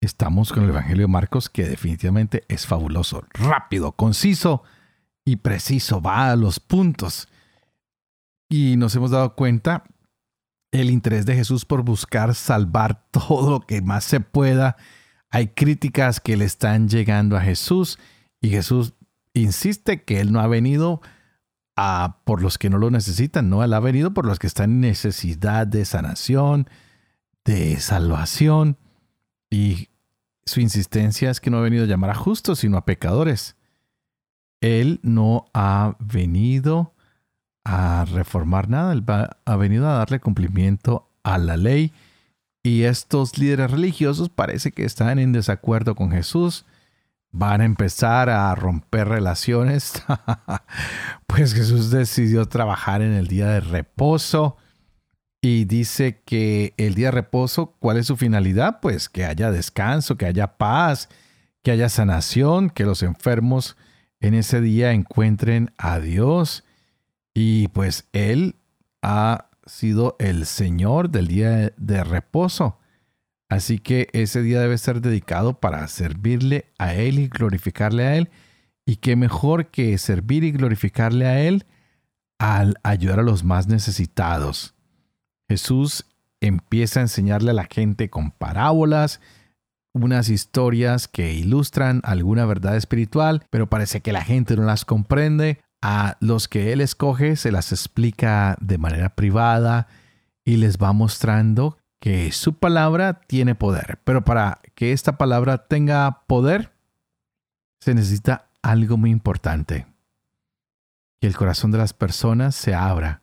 Estamos con el Evangelio de Marcos que definitivamente es fabuloso, rápido, conciso y preciso, va a los puntos. Y nos hemos dado cuenta el interés de Jesús por buscar salvar todo lo que más se pueda. Hay críticas que le están llegando a Jesús y Jesús insiste que Él no ha venido a, por los que no lo necesitan, no, Él ha venido por los que están en necesidad de sanación, de salvación. Y su insistencia es que no ha venido a llamar a justos, sino a pecadores. Él no ha venido a reformar nada, él ha venido a darle cumplimiento a la ley. Y estos líderes religiosos parece que están en desacuerdo con Jesús. Van a empezar a romper relaciones. pues Jesús decidió trabajar en el día de reposo y dice que el día de reposo, ¿cuál es su finalidad? Pues que haya descanso, que haya paz, que haya sanación, que los enfermos en ese día encuentren a Dios. Y pues Él ha sido el Señor del día de reposo. Así que ese día debe ser dedicado para servirle a Él y glorificarle a Él. Y qué mejor que servir y glorificarle a Él al ayudar a los más necesitados. Jesús empieza a enseñarle a la gente con parábolas, unas historias que ilustran alguna verdad espiritual, pero parece que la gente no las comprende. A los que Él escoge se las explica de manera privada y les va mostrando que su palabra tiene poder. Pero para que esta palabra tenga poder, se necesita algo muy importante. Que el corazón de las personas se abra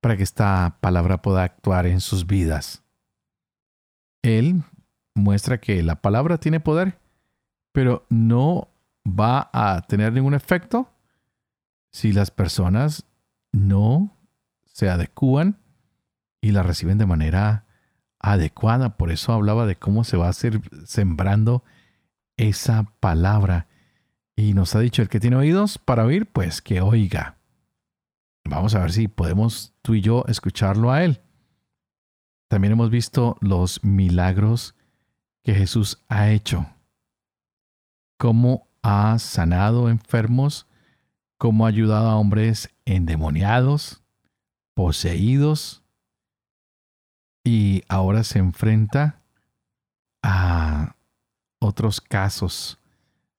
para que esta palabra pueda actuar en sus vidas. Él muestra que la palabra tiene poder, pero no va a tener ningún efecto si las personas no se adecúan y la reciben de manera adecuada. Por eso hablaba de cómo se va a ser sembrando esa palabra. Y nos ha dicho, el que tiene oídos para oír, pues que oiga. Vamos a ver si podemos tú y yo escucharlo a Él. También hemos visto los milagros que Jesús ha hecho. Cómo ha sanado enfermos, cómo ha ayudado a hombres endemoniados, poseídos, y ahora se enfrenta a otros casos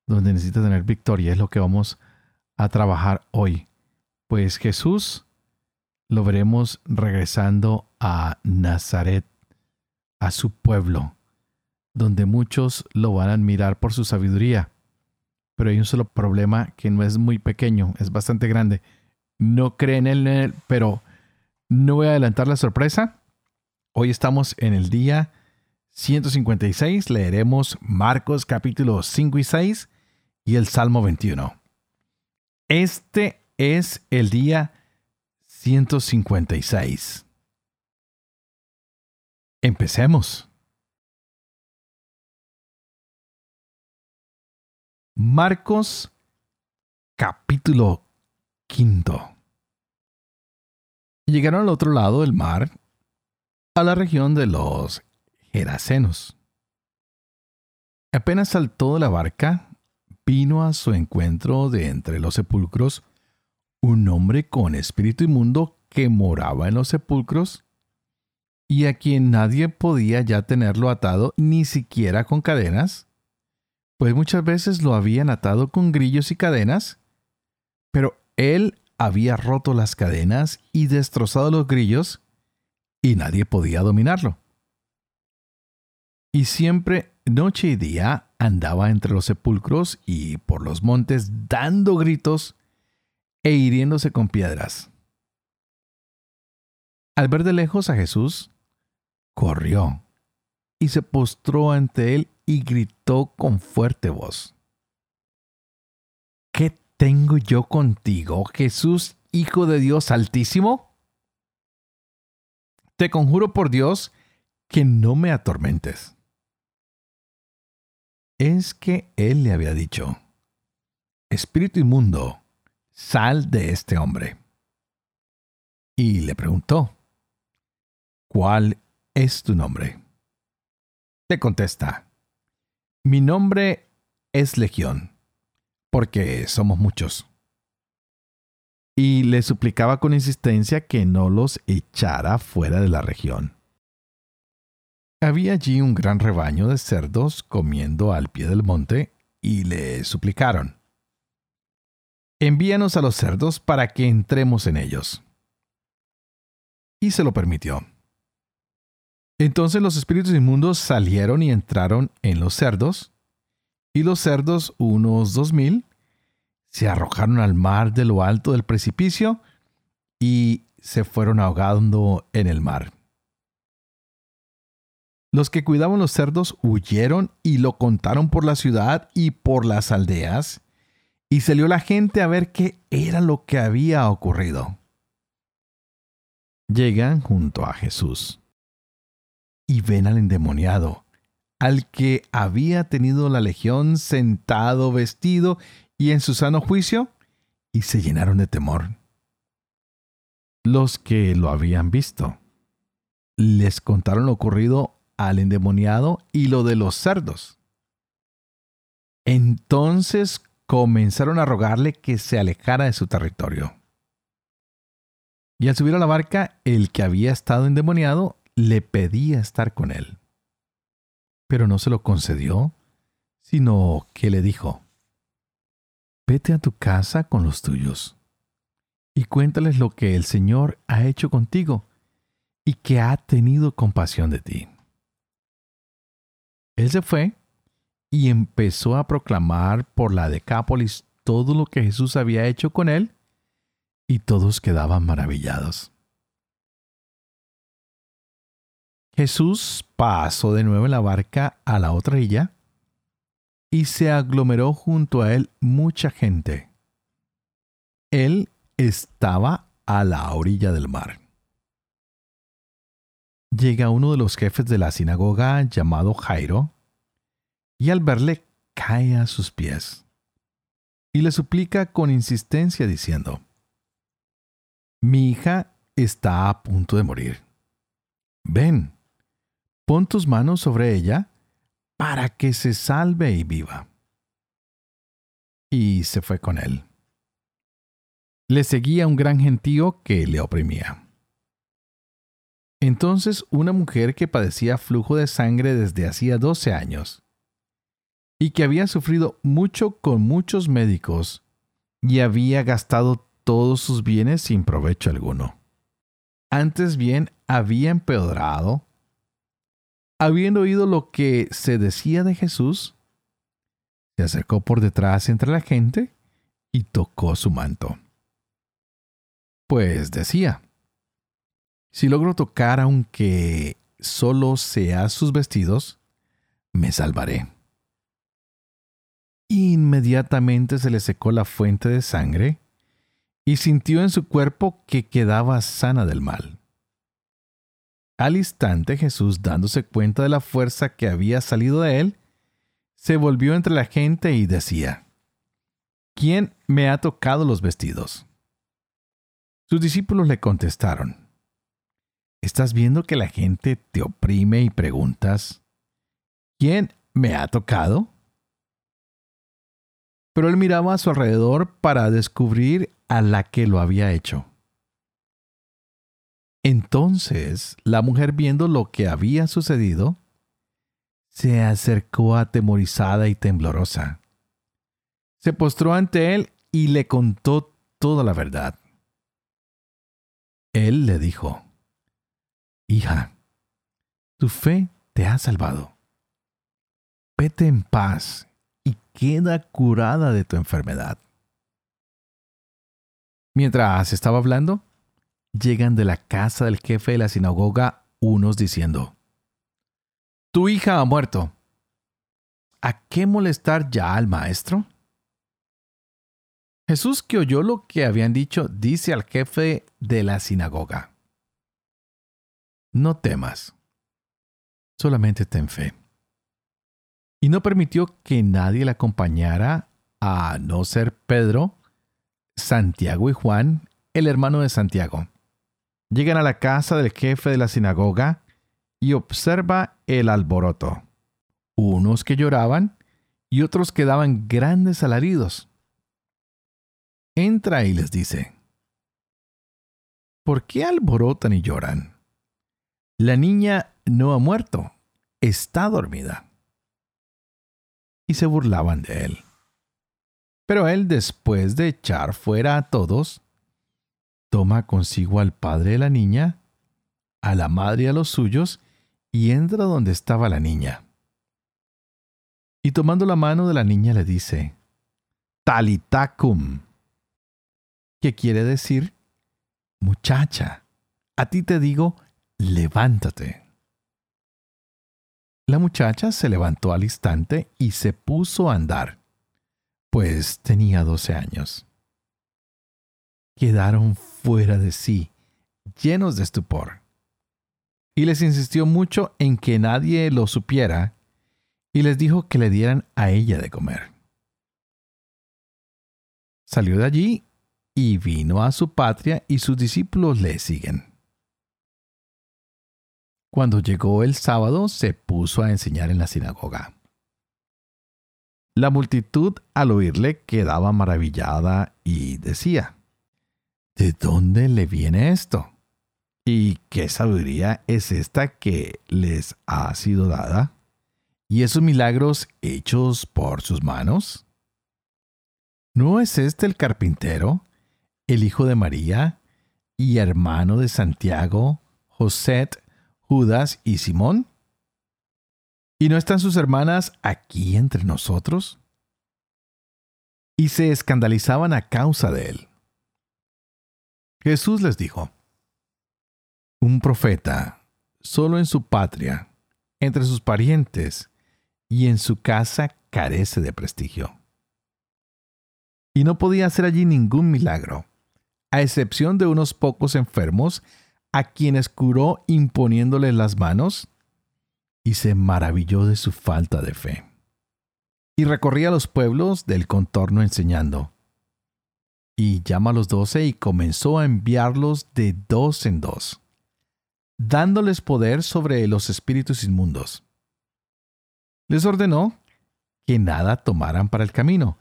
donde necesita tener victoria. Es lo que vamos a trabajar hoy. Pues Jesús lo veremos regresando a Nazaret, a su pueblo, donde muchos lo van a admirar por su sabiduría. Pero hay un solo problema que no es muy pequeño, es bastante grande. No creen en él, pero no voy a adelantar la sorpresa. Hoy estamos en el día 156, leeremos Marcos capítulos 5 y 6 y el Salmo 21. Este es el día 156. Empecemos. Marcos capítulo quinto. Llegaron al otro lado del mar, a la región de los Gerasenos. Apenas saltó de la barca, vino a su encuentro de entre los sepulcros un hombre con espíritu inmundo que moraba en los sepulcros y a quien nadie podía ya tenerlo atado ni siquiera con cadenas, pues muchas veces lo habían atado con grillos y cadenas, pero él había roto las cadenas y destrozado los grillos y nadie podía dominarlo. Y siempre, noche y día, andaba entre los sepulcros y por los montes dando gritos e hiriéndose con piedras. Al ver de lejos a Jesús, corrió y se postró ante él y gritó con fuerte voz. ¿Qué tengo yo contigo, Jesús, Hijo de Dios Altísimo? Te conjuro por Dios que no me atormentes. Es que él le había dicho, Espíritu inmundo, sal de este hombre. Y le preguntó, ¿cuál es tu nombre? Le contesta, mi nombre es Legión, porque somos muchos. Y le suplicaba con insistencia que no los echara fuera de la región. Había allí un gran rebaño de cerdos comiendo al pie del monte y le suplicaron, envíanos a los cerdos para que entremos en ellos. Y se lo permitió. Entonces los espíritus inmundos salieron y entraron en los cerdos, y los cerdos, unos dos mil, se arrojaron al mar de lo alto del precipicio y se fueron ahogando en el mar. Los que cuidaban los cerdos huyeron y lo contaron por la ciudad y por las aldeas, y salió la gente a ver qué era lo que había ocurrido. Llegan junto a Jesús y ven al endemoniado, al que había tenido la legión sentado vestido y en su sano juicio, y se llenaron de temor. Los que lo habían visto les contaron lo ocurrido al endemoniado y lo de los cerdos. Entonces comenzaron a rogarle que se alejara de su territorio. Y al subir a la barca, el que había estado endemoniado le pedía estar con él. Pero no se lo concedió, sino que le dijo, Vete a tu casa con los tuyos y cuéntales lo que el Señor ha hecho contigo y que ha tenido compasión de ti. Él se fue y empezó a proclamar por la Decápolis todo lo que Jesús había hecho con él, y todos quedaban maravillados. Jesús pasó de nuevo en la barca a la otra orilla y se aglomeró junto a él mucha gente. Él estaba a la orilla del mar. Llega uno de los jefes de la sinagoga llamado Jairo, y al verle cae a sus pies, y le suplica con insistencia diciendo, Mi hija está a punto de morir. Ven, pon tus manos sobre ella para que se salve y viva. Y se fue con él. Le seguía un gran gentío que le oprimía. Entonces una mujer que padecía flujo de sangre desde hacía doce años, y que había sufrido mucho con muchos médicos, y había gastado todos susienes sin provecho alguno. Antes bien había empeorado habiendo oído lo que se decía de Jesús, se acercó por detrás entre la gente y tocó su manto. Pues decía, si logro tocar aunque solo sea sus vestidos, me salvaré. Inmediatamente se le secó la fuente de sangre y sintió en su cuerpo que quedaba sana del mal. Al instante Jesús, dándose cuenta de la fuerza que había salido de él, se volvió entre la gente y decía, ¿quién me ha tocado los vestidos? Sus discípulos le contestaron, ¿estás viendo que la gente te oprime y preguntas, ¿quién me ha tocado? Pero él miraba a su alrededor para descubrir a la que lo había hecho. Entonces la mujer viendo lo que había sucedido, se acercó atemorizada y temblorosa. Se postró ante él y le contó toda la verdad. Él le dijo, Hija, tu fe te ha salvado. Vete en paz y queda curada de tu enfermedad. Mientras estaba hablando, llegan de la casa del jefe de la sinagoga unos diciendo, Tu hija ha muerto. ¿a qué molestar ya al maestro? Jesús que oyó lo que habían dicho, dice al jefe de la sinagoga, no temas, solamente ten fe. Y no permitió que nadie le acompañara a no ser Pedro, Santiago y Juan, el hermano de Santiago. Llegan a la casa del jefe de la sinagoga y observa el alboroto. Unos que lloraban y otros que daban grandes alaridos entra y les dice, ¿por qué alborotan y lloran? La niña no ha muerto, está dormida. Y se burlaban de él. Pero él, después de echar fuera a todos, toma consigo al padre de la niña, a la madre y a los suyos, y entra donde estaba la niña. Y tomando la mano de la niña le dice, Talitacum, que quiere decir, muchacha, a ti te digo, levántate. La muchacha se levantó al instante y se puso a andar, pues tenía doce años. Quedaron fuera de sí, llenos de estupor. Y les insistió mucho en que nadie lo supiera, y les dijo que le dieran a ella de comer. Salió de allí y vino a su patria y sus discípulos le siguen. Cuando llegó el sábado se puso a enseñar en la sinagoga. La multitud al oírle quedaba maravillada y decía, ¿De dónde le viene esto? ¿Y qué sabiduría es esta que les ha sido dada? ¿Y esos milagros hechos por sus manos? ¿No es este el carpintero, el hijo de María, y hermano de Santiago, José, Judas y Simón? ¿Y no están sus hermanas aquí entre nosotros? Y se escandalizaban a causa de él. Jesús les dijo, un profeta, solo en su patria, entre sus parientes y en su casa carece de prestigio. Y no podía hacer allí ningún milagro a excepción de unos pocos enfermos a quienes curó imponiéndole las manos, y se maravilló de su falta de fe. Y recorría los pueblos del contorno enseñando. Y llama a los doce y comenzó a enviarlos de dos en dos, dándoles poder sobre los espíritus inmundos. Les ordenó que nada tomaran para el camino,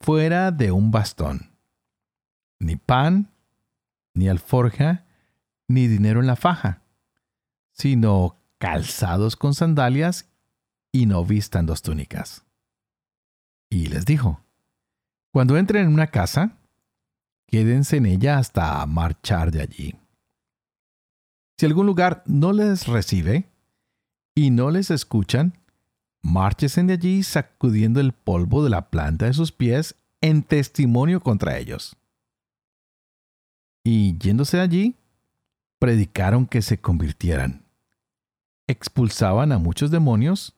fuera de un bastón ni pan, ni alforja, ni dinero en la faja, sino calzados con sandalias y no vistan dos túnicas. Y les dijo, cuando entren en una casa, quédense en ella hasta marchar de allí. Si algún lugar no les recibe y no les escuchan, márchesen de allí sacudiendo el polvo de la planta de sus pies en testimonio contra ellos y yéndose allí, predicaron que se convirtieran. Expulsaban a muchos demonios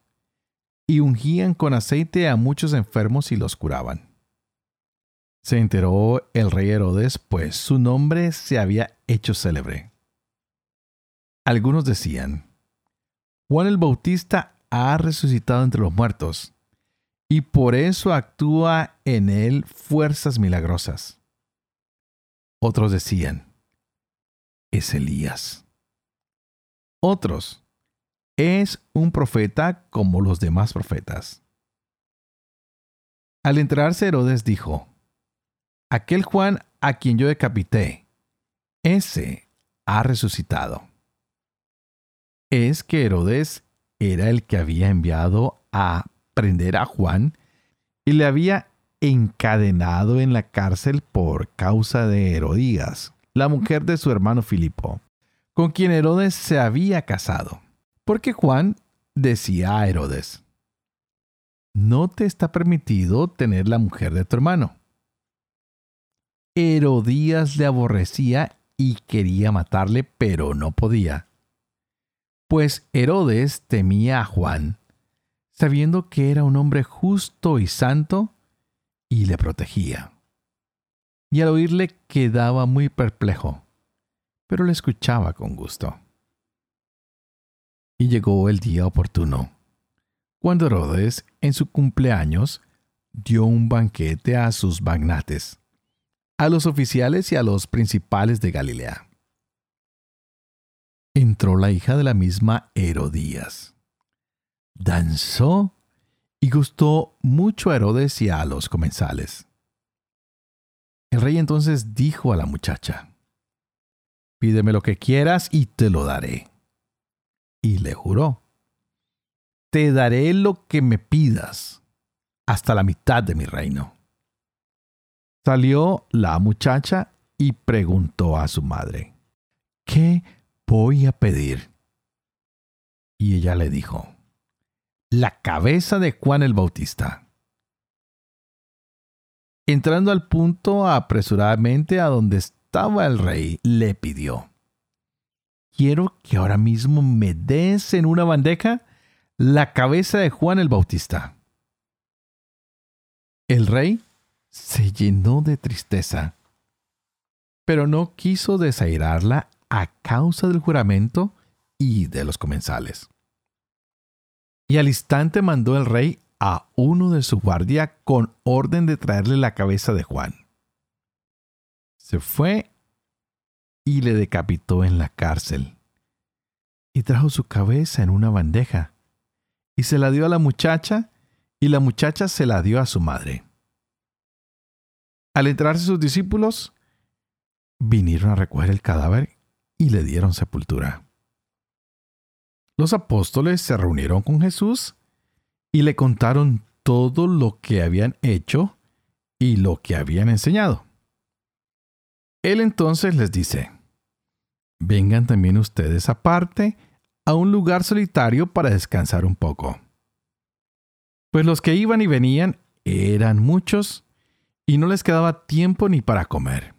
y ungían con aceite a muchos enfermos y los curaban. Se enteró el rey Herodes, pues su nombre se había hecho célebre. Algunos decían, Juan el Bautista ha resucitado entre los muertos, y por eso actúa en él fuerzas milagrosas. Otros decían, es Elías. Otros, es un profeta como los demás profetas. Al enterarse Herodes dijo, aquel Juan a quien yo decapité, ese ha resucitado. Es que Herodes era el que había enviado a prender a Juan y le había encadenado en la cárcel por causa de Herodías, la mujer de su hermano Filipo, con quien Herodes se había casado. Porque Juan decía a Herodes, no te está permitido tener la mujer de tu hermano. Herodías le aborrecía y quería matarle, pero no podía. Pues Herodes temía a Juan, sabiendo que era un hombre justo y santo, y le protegía. Y al oírle quedaba muy perplejo, pero le escuchaba con gusto. Y llegó el día oportuno, cuando Herodes, en su cumpleaños, dio un banquete a sus magnates, a los oficiales y a los principales de Galilea. Entró la hija de la misma Herodías. Danzó y gustó mucho a Herodes y a los comensales. El rey entonces dijo a la muchacha, Pídeme lo que quieras y te lo daré. Y le juró, Te daré lo que me pidas, hasta la mitad de mi reino. Salió la muchacha y preguntó a su madre, ¿qué voy a pedir? Y ella le dijo, la cabeza de Juan el Bautista. Entrando al punto apresuradamente a donde estaba el rey, le pidió, quiero que ahora mismo me des en una bandeja la cabeza de Juan el Bautista. El rey se llenó de tristeza, pero no quiso desairarla a causa del juramento y de los comensales. Y al instante mandó el rey a uno de su guardia con orden de traerle la cabeza de Juan. Se fue y le decapitó en la cárcel. Y trajo su cabeza en una bandeja, y se la dio a la muchacha, y la muchacha se la dio a su madre. Al entrarse sus discípulos, vinieron a recoger el cadáver y le dieron sepultura. Los apóstoles se reunieron con Jesús y le contaron todo lo que habían hecho y lo que habían enseñado. Él entonces les dice, vengan también ustedes aparte a un lugar solitario para descansar un poco. Pues los que iban y venían eran muchos y no les quedaba tiempo ni para comer.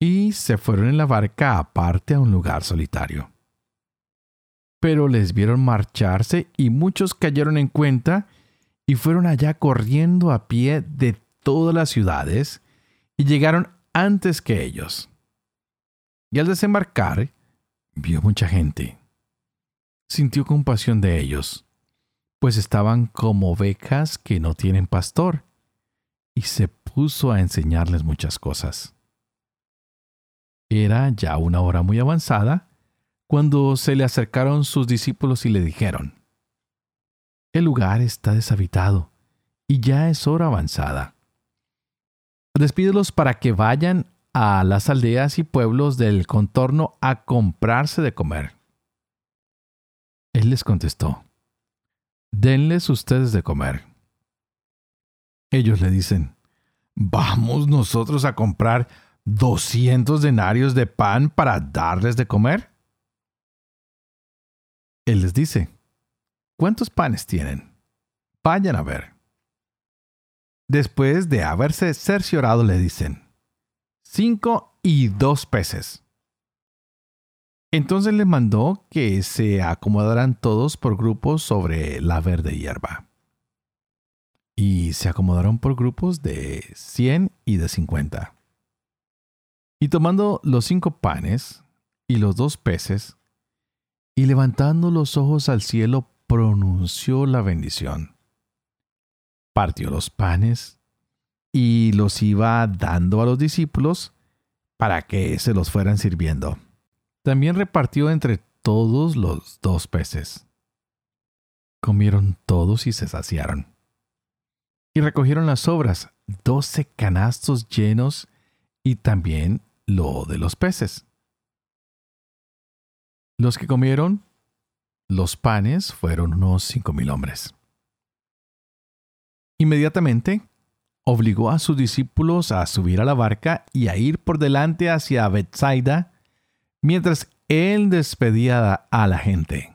Y se fueron en la barca aparte a un lugar solitario. Pero les vieron marcharse y muchos cayeron en cuenta y fueron allá corriendo a pie de todas las ciudades y llegaron antes que ellos. Y al desembarcar, vio mucha gente. Sintió compasión de ellos, pues estaban como ovejas que no tienen pastor, y se puso a enseñarles muchas cosas. Era ya una hora muy avanzada cuando se le acercaron sus discípulos y le dijeron, El lugar está deshabitado y ya es hora avanzada. Despídelos para que vayan a las aldeas y pueblos del contorno a comprarse de comer. Él les contestó, Denles ustedes de comer. Ellos le dicen, ¿vamos nosotros a comprar doscientos denarios de pan para darles de comer? Él les dice, ¿cuántos panes tienen? Vayan a ver. Después de haberse cerciorado le dicen, cinco y dos peces. Entonces le mandó que se acomodaran todos por grupos sobre la verde hierba y se acomodaron por grupos de 100 y de 50. Y tomando los cinco panes y los dos peces, y levantando los ojos al cielo, pronunció la bendición. Partió los panes y los iba dando a los discípulos para que se los fueran sirviendo. También repartió entre todos los dos peces. Comieron todos y se saciaron y recogieron las sobras, doce canastos llenos y también lo de los peces. Los que comieron los panes fueron unos cinco mil hombres. Inmediatamente obligó a sus discípulos a subir a la barca y a ir por delante hacia Bethsaida, mientras él despedía a la gente.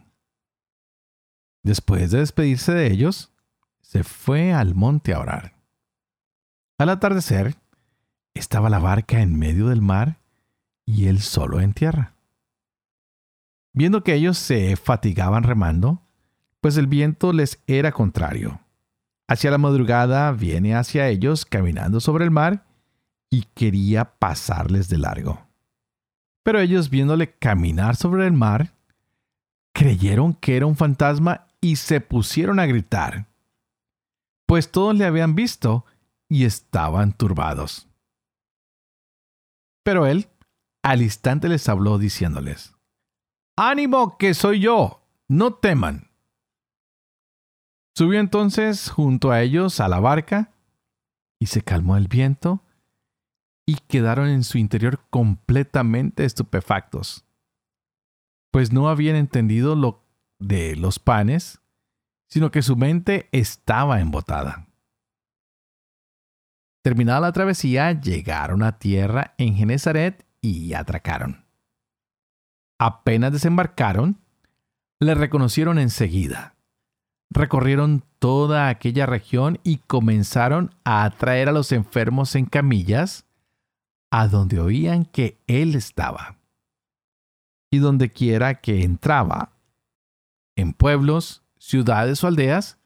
Después de despedirse de ellos, se fue al monte a orar. Al atardecer, estaba la barca en medio del mar y él solo en tierra. Viendo que ellos se fatigaban remando, pues el viento les era contrario. Hacia la madrugada viene hacia ellos caminando sobre el mar y quería pasarles de largo. Pero ellos viéndole caminar sobre el mar, creyeron que era un fantasma y se pusieron a gritar, pues todos le habían visto y estaban turbados. Pero él al instante les habló diciéndoles, ánimo que soy yo, no teman. Subió entonces junto a ellos a la barca y se calmó el viento y quedaron en su interior completamente estupefactos, pues no habían entendido lo de los panes, sino que su mente estaba embotada. Terminada la travesía, llegaron a tierra en Genezaret y atracaron. Apenas desembarcaron, le reconocieron enseguida recorrieron toda aquella región y comenzaron a atraer a los enfermos en camillas a donde oían que él estaba. Y donde quiera que entraba, en pueblos, ciudades o aldeas,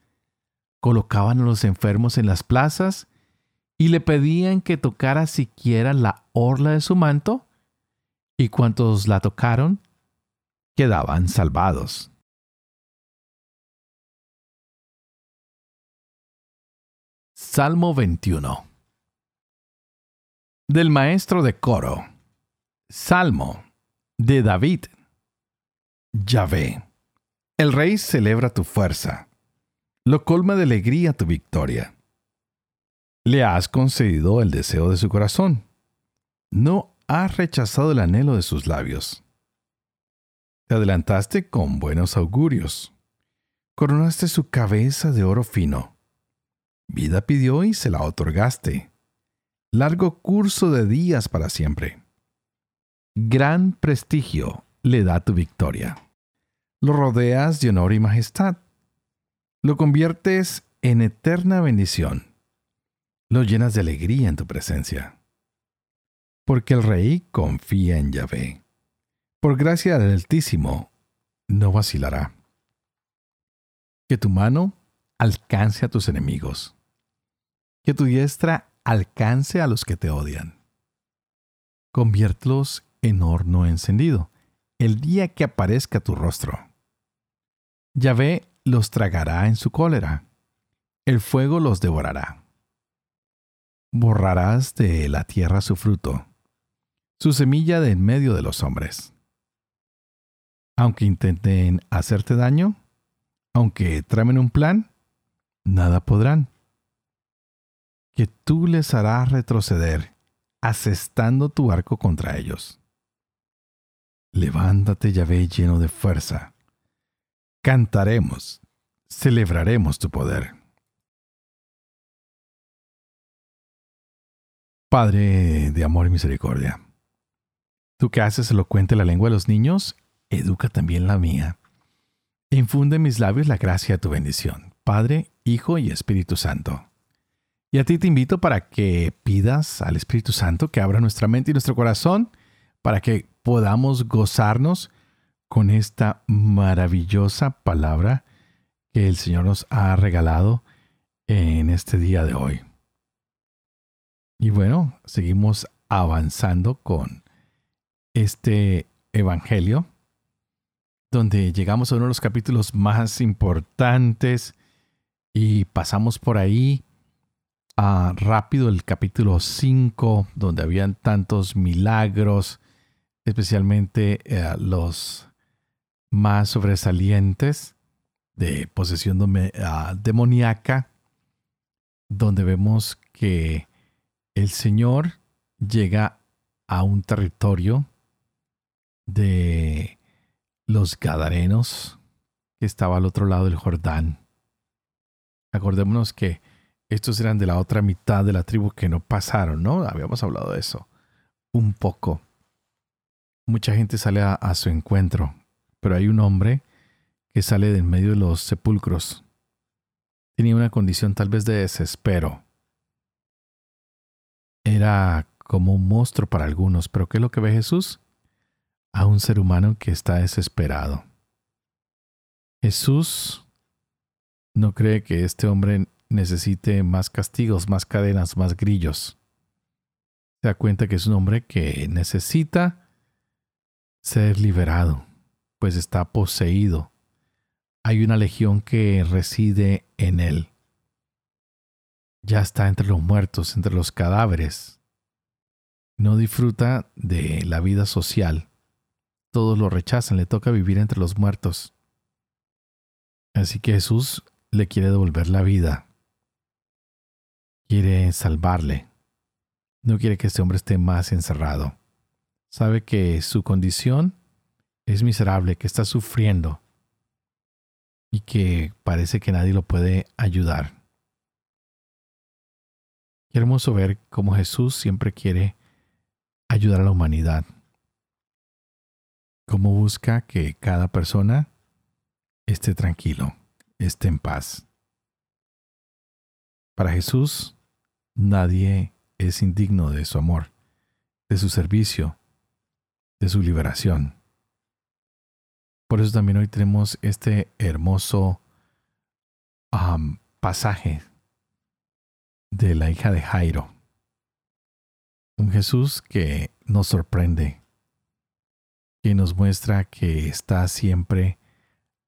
colocaban a los enfermos en las plazas y le pedían que tocara siquiera la orla de su manto, y cuantos la tocaron quedaban salvados. Salmo 21 Del maestro de coro. Salmo de David. Yahvé. El rey celebra tu fuerza. Lo colma de alegría tu victoria. Le has concedido el deseo de su corazón. No has rechazado el anhelo de sus labios. Te adelantaste con buenos augurios. Coronaste su cabeza de oro fino Vida pidió y se la otorgaste. Largo curso de días para siempre. Gran prestigio le da tu victoria. Lo rodeas de honor y majestad. Lo conviertes en eterna bendición. Lo llenas de alegría en tu presencia. Porque el rey confía en Yahvé. Por gracia del Altísimo, no vacilará. Que tu mano alcance a tus enemigos que tu diestra alcance a los que te odian. Conviértelos en horno encendido el día que aparezca tu rostro. Yahvé los tragará en su cólera, el fuego los devorará. Borrarás de la tierra su fruto, su semilla de en medio de los hombres. Aunque intenten hacerte daño, aunque tramen un plan, nada podrán que tú les harás retroceder, asestando tu arco contra ellos. Levántate, Yahvé, lleno de fuerza. Cantaremos, celebraremos tu poder. Padre de amor y misericordia, tú que haces elocuente la lengua de los niños, educa también la mía. Infunde en mis labios la gracia de tu bendición, Padre, Hijo y Espíritu Santo. Y a ti te invito para que pidas al Espíritu Santo que abra nuestra mente y nuestro corazón para que podamos gozarnos con esta maravillosa palabra que el Señor nos ha regalado en este día de hoy. Y bueno, seguimos avanzando con este Evangelio, donde llegamos a uno de los capítulos más importantes y pasamos por ahí rápido el capítulo 5, donde habían tantos milagros, especialmente eh, los más sobresalientes de posesión uh, demoníaca, donde vemos que el Señor llega a un territorio de los Gadarenos que estaba al otro lado del Jordán. Acordémonos que estos eran de la otra mitad de la tribu que no pasaron, ¿no? Habíamos hablado de eso. Un poco. Mucha gente sale a, su encuentro, pero hay un hombre que sale de en medio de los sepulcros. Tenía una condición tal vez de desespero. Era como un monstruo para algunos, pero ¿qué es lo que ve Jesús? A un ser humano que está desesperado. Jesús no cree que este hombre necesite más castigos, más cadenas, más grillos. Se da cuenta que es un hombre que necesita ser liberado, pues está poseído. Hay una legión que reside en él. Ya está entre los muertos, entre los cadáveres. No disfruta de la vida social. Todos lo rechazan, le toca vivir entre los muertos. Así que Jesús le quiere devolver la vida. Quiere salvarle. No quiere que este hombre esté más encerrado. Sabe que su condición es miserable, que está sufriendo y que parece que nadie lo puede ayudar. Qué hermoso ver cómo Jesús siempre quiere ayudar a la humanidad. Cómo busca que cada persona esté tranquilo, esté en paz. Para Jesús, nadie es indigno de su amor, de su servicio, de su liberación. Por eso también hoy tenemos este hermoso pasaje de la hija de Jairo. Un Jesús que nos sorprende, que nos muestra que está siempre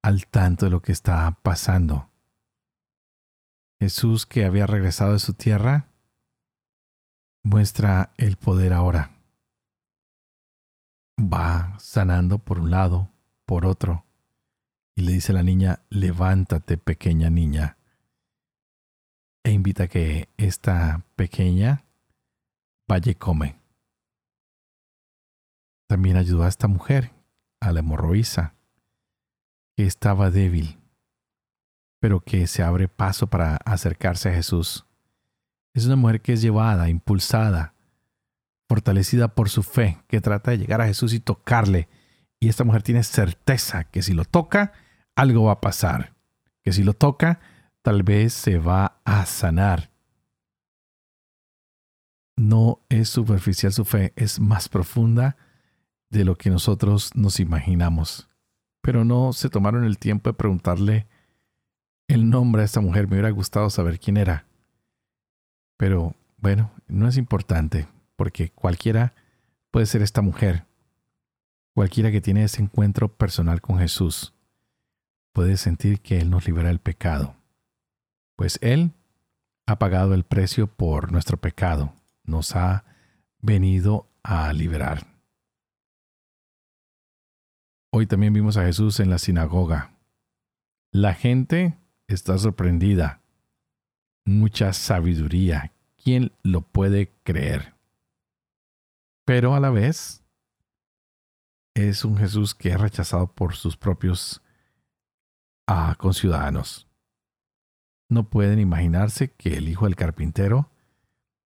al tanto de lo que está pasando. Jesús que había regresado de su tierra muestra el poder ahora. Va sanando por un lado, por otro, y le dice a la niña, levántate pequeña niña, e invita a que esta pequeña vaya y come. También ayudó a esta mujer, a la hemorroísa, que estaba débil, pero que se abre paso para acercarse a Jesús. Es una mujer que es llevada, impulsada, fortalecida por su fe, que trata de llegar a Jesús y tocarle. Y esta mujer tiene certeza que si lo toca, algo va a pasar. Que si lo toca, tal vez se va a sanar. No es superficial su fe, es más profunda de lo que nosotros nos imaginamos. Pero no se tomaron el tiempo de preguntarle el nombre a esta mujer. Me hubiera gustado saber quién era. Pero bueno, no es importante, porque cualquiera puede ser esta mujer. Cualquiera que tiene ese encuentro personal con Jesús puede sentir que Él nos libera del pecado. Pues Él ha pagado el precio por nuestro pecado, nos ha venido a liberar. Hoy también vimos a Jesús en la sinagoga. La gente está sorprendida mucha sabiduría. ¿Quién lo puede creer? Pero a la vez es un Jesús que es rechazado por sus propios ah, conciudadanos. No pueden imaginarse que el hijo del carpintero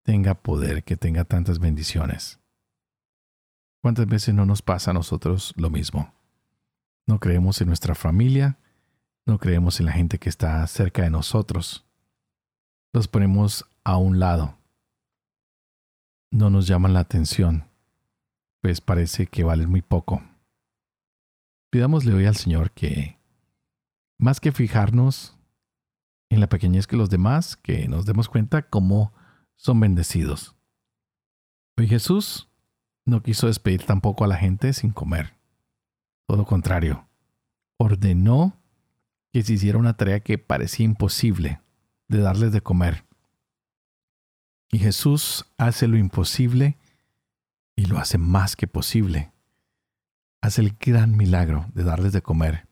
tenga poder, que tenga tantas bendiciones. ¿Cuántas veces no nos pasa a nosotros lo mismo? No creemos en nuestra familia, no creemos en la gente que está cerca de nosotros los ponemos a un lado. No nos llaman la atención, pues parece que valen muy poco. Pidámosle hoy al Señor que, más que fijarnos en la pequeñez que los demás, que nos demos cuenta cómo son bendecidos. Hoy Jesús no quiso despedir tampoco a la gente sin comer. Todo contrario, ordenó que se hiciera una tarea que parecía imposible de darles de comer. Y Jesús hace lo imposible y lo hace más que posible. Hace el gran milagro de darles de comer.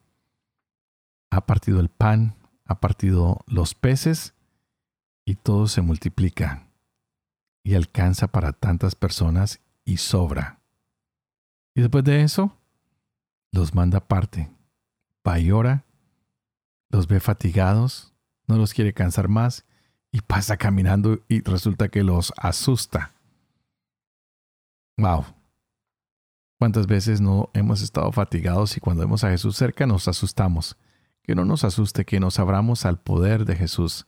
Ha partido el pan, ha partido los peces y todo se multiplica y alcanza para tantas personas y sobra. Y después de eso, los manda aparte. Va y ora, los ve fatigados, no los quiere cansar más y pasa caminando y resulta que los asusta. Wow. ¿Cuántas veces no hemos estado fatigados y cuando vemos a Jesús cerca nos asustamos? Que no nos asuste, que nos abramos al poder de Jesús.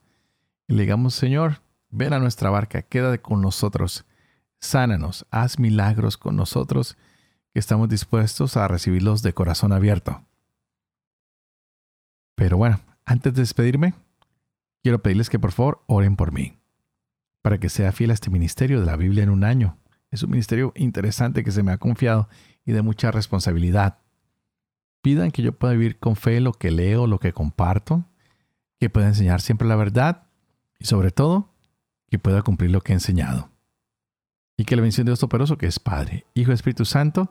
Y le digamos, Señor, ven a nuestra barca, quédate con nosotros, sánanos, haz milagros con nosotros, estamos dispuestos a recibirlos de corazón abierto. Pero bueno, antes de despedirme, quiero pedirles que por favor oren por mí, para que sea fiel a este ministerio de la Biblia en un año. Es un ministerio interesante que se me ha confiado y de mucha responsabilidad. Pidan que yo pueda vivir con fe lo que leo, lo que comparto, que pueda enseñar siempre la verdad y sobre todo que pueda cumplir lo que he enseñado. Y que la bendición de Dios Todopoderoso, que es Padre, Hijo y Espíritu Santo,